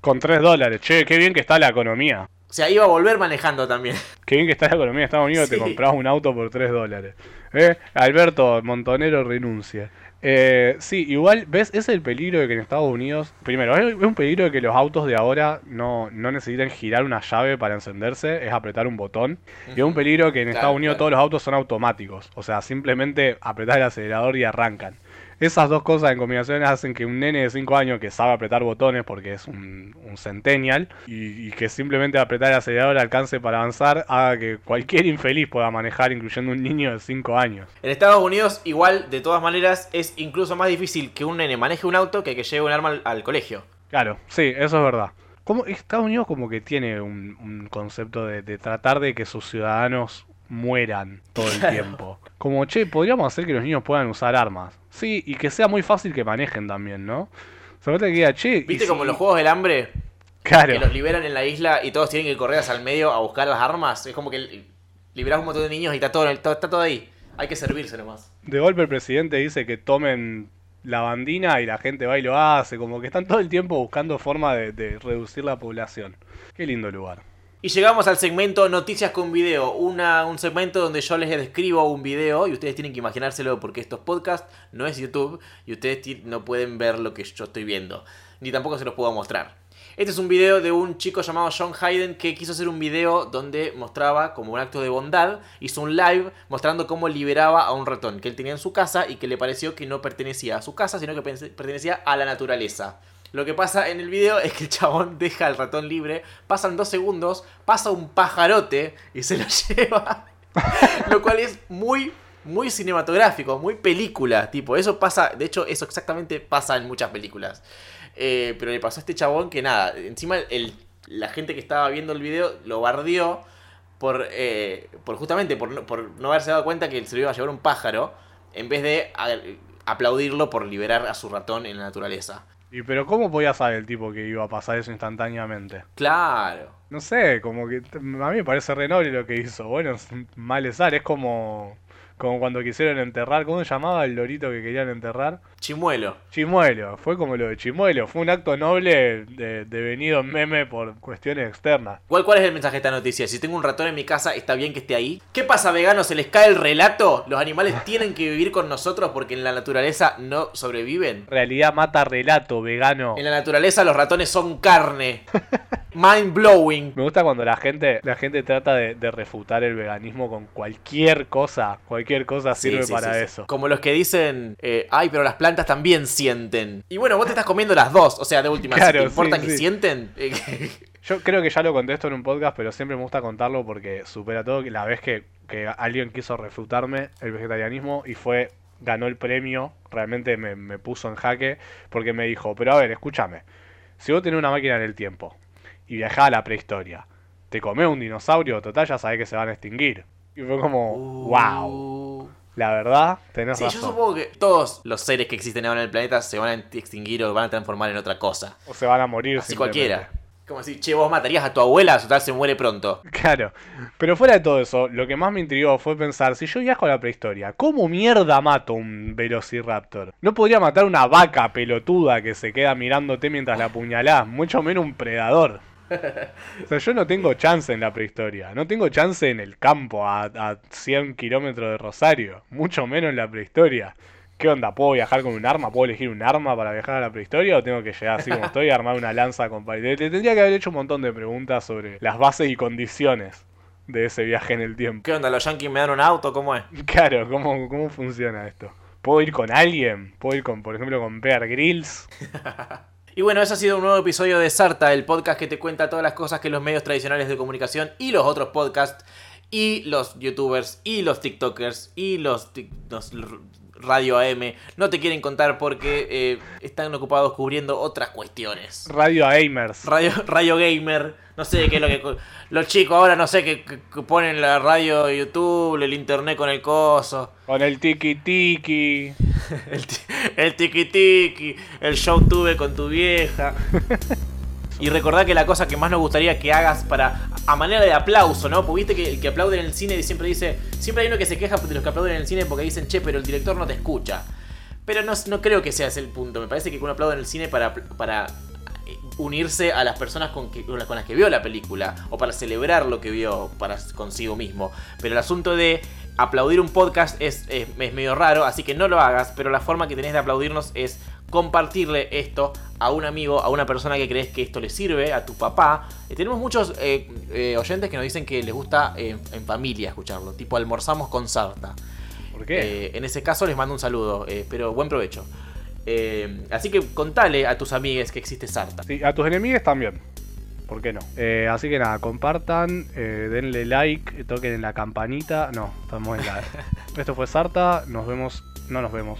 Con 3 dólares. Che, qué bien que está la economía. O sea, iba a volver manejando también. Qué bien que está la economía de Estados Unidos. Te Sí. compras un auto por 3 dólares. ¿Eh? Alberto Montonero renuncia. Eh, sí, igual, ¿ves? Ese es el peligro de que en Estados Unidos. Primero, es un peligro de que los autos de ahora no, no necesiten girar una llave para encenderse, es apretar un botón. Y es un peligro que en Claro, Estados Unidos claro. todos los autos son automáticos. O sea, simplemente apretar el acelerador y arrancan. Esas dos cosas en combinación hacen que un nene de 5 años que sabe apretar botones porque es un, un centennial y, y que simplemente apretar el acelerador alcance para avanzar haga que cualquier infeliz pueda manejar, incluyendo un niño de 5 años. En Estados Unidos, igual, de todas maneras, es incluso más difícil que un nene maneje un auto que que lleve un arma al, al colegio. Claro, sí, eso es verdad. Como Estados Unidos como que tiene un, un concepto de, de tratar de que sus ciudadanos mueran todo el tiempo. Como, che, podríamos hacer que los niños puedan usar armas. Sí, y que sea muy fácil que manejen también, ¿no? Trata de que diga, che, y ¿Viste si- como los juegos del hambre? Claro. Que los liberan en la isla y todos tienen que correr hacia el medio a buscar las armas. Es como que li- liberás un montón de niños y está todo, está todo ahí. Hay que servirse nomás. De golpe el presidente dice que tomen la bandina y la gente va y lo hace, como que están todo el tiempo buscando forma de, de reducir la población. Qué lindo lugar. Y llegamos al segmento Noticias con Video, una, un segmento donde yo les describo un video y ustedes tienen que imaginárselo porque esto es podcast, no es YouTube, y ustedes no pueden ver lo que yo estoy viendo, ni tampoco se los puedo mostrar. Este es un video de un chico llamado John Hayden que quiso hacer un video donde mostraba como un acto de bondad, hizo un live mostrando cómo liberaba a un ratón que él tenía en su casa y que le pareció que no pertenecía a su casa, sino que pertenecía a la naturaleza. Lo que pasa en el video es que el chabón deja al ratón libre, pasan dos segundos, pasa un pajarote y se lo lleva. lo cual es muy, muy cinematográfico, muy película. Tipo, eso pasa, de hecho, eso exactamente pasa en muchas películas. Eh, pero le pasó a este chabón que nada, encima el, la gente que estaba viendo el video lo bardeó por, eh, por justamente por, no- por no haberse dado cuenta que se lo iba a llevar un pájaro, en vez de aplaudirlo por liberar a su ratón en la naturaleza. Y pero ¿cómo podía saber el tipo que iba a pasar eso instantáneamente? Claro. No sé, como que a mí me parece re noble lo que hizo. Bueno, malestar, es como, como cuando quisieron enterrar, ¿cómo se llamaba el lorito que querían enterrar? Chimuelo. Chimuelo, fue como lo de Chimuelo, fue un acto noble de, devenido en meme por cuestiones externas. ¿Cuál, ¿Cuál es el mensaje de esta noticia? Si tengo un ratón en mi casa, ¿está bien que esté ahí? ¿Qué pasa, veganos? ¿Se les cae el relato? ¿Los animales tienen que vivir con nosotros porque en la naturaleza no sobreviven? Realidad mata relato, vegano. En la naturaleza los ratones son carne. Mind blowing. Me gusta cuando la gente, la gente trata de, de refutar el veganismo con cualquier cosa. Cualquier cosa Sí, sirve sí, para sí, eso. Como los que dicen, eh, ay, pero las plantas también sienten. Y bueno, vos te estás comiendo las dos. O sea, de última, Claro, si te importa que sienten. eh, Yo creo que ya lo contesto en un podcast, pero siempre me gusta contarlo porque supera todo. que La vez que, que alguien quiso refutarme el vegetarianismo y fue, ganó el premio, realmente me, me puso en jaque porque me dijo, pero a ver, escúchame, si vos tenés una máquina en el tiempo y viajás a la prehistoria, te comés un dinosaurio, total ya sabés que se van a extinguir. Y fue como, wow, Uh. la verdad, tenés Sí, yo razón. supongo que todos los seres que existen ahora en el planeta se van a extinguir o van a transformar en otra cosa. O se van a morir. Así cualquiera. Como decir, che, vos matarías a tu abuela, total se muere pronto. Claro, pero fuera de todo eso, lo que más me intrigó fue pensar, si yo viajo a la prehistoria, ¿cómo mierda mato un velociraptor? No podría matar una vaca pelotuda que se queda mirándote mientras la apuñalás, mucho menos un predador. O sea, yo no tengo chance en la prehistoria, no tengo chance en el campo a, a 100 kilómetros de Rosario, mucho menos en la prehistoria. ¿Qué onda? ¿Puedo viajar con un arma? ¿Puedo elegir un arma para viajar a la prehistoria o tengo que llegar así como estoy y armar una lanza con te tendría que haber hecho un montón de preguntas sobre las bases y condiciones de ese viaje en el tiempo. ¿Qué onda? ¿Los yankees me dan un auto? ¿Cómo es? Claro, ¿cómo, cómo funciona esto? ¿Puedo ir con alguien? ¿Puedo ir con, por ejemplo, con Bear Grylls? Y bueno, eso ha sido un nuevo episodio de Sarta, el podcast que te cuenta todas las cosas que los medios tradicionales de comunicación y los otros podcasts y los youtubers y los tiktokers y los, los radio AM no te quieren contar porque eh, están ocupados cubriendo otras cuestiones. Radio Gamers. Radio, radio gamer, no sé qué es lo que... Los chicos ahora no sé que ponen la radio YouTube, el internet con el coso. Con el tiki tiki. El, el tiki tiki, el show tuve con tu vieja. Y recordá que la cosa que más nos gustaría que hagas para. a manera de aplauso, ¿no? Porque viste que el que aplaude en el cine siempre dice. Siempre hay uno que se queja de los que aplauden en el cine porque dicen, che, pero el director no te escucha. Pero no, no creo que sea ese el punto. Me parece que uno aplaude en el cine para. para eh, unirse a las personas con, que, con las- que vio la película o para celebrar lo que vio para consigo mismo. Pero el asunto de aplaudir un podcast es, es, es medio raro, así que no lo hagas, pero la forma que tenés de aplaudirnos es compartirle esto a un amigo, a una persona que crees que esto le sirve, a tu papá. Eh, tenemos muchos eh, eh, oyentes que nos dicen que les gusta en familia escucharlo, tipo almorzamos con Sarta. ¿Por qué? En ese caso les mando un saludo, pero buen provecho. Así que contale a tus amigues que existe Sarta. Sí, a tus enemigos también. ¿Por qué no? Así que nada, compartan, denle like, toquen en la campanita. No, estamos en la. Esto fue Sarta, nos vemos. No nos vemos.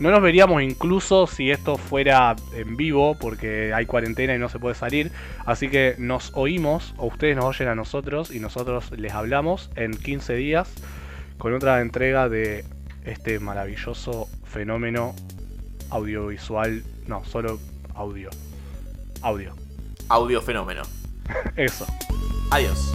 No nos veríamos incluso si esto fuera en vivo, porque hay cuarentena y no se puede salir. Así que nos oímos, o ustedes nos oyen a nosotros y nosotros les hablamos en 15 días con otra entrega de este maravilloso fenómeno audiovisual. No, solo audio. Audio. Audio fenómeno. Eso. Adiós.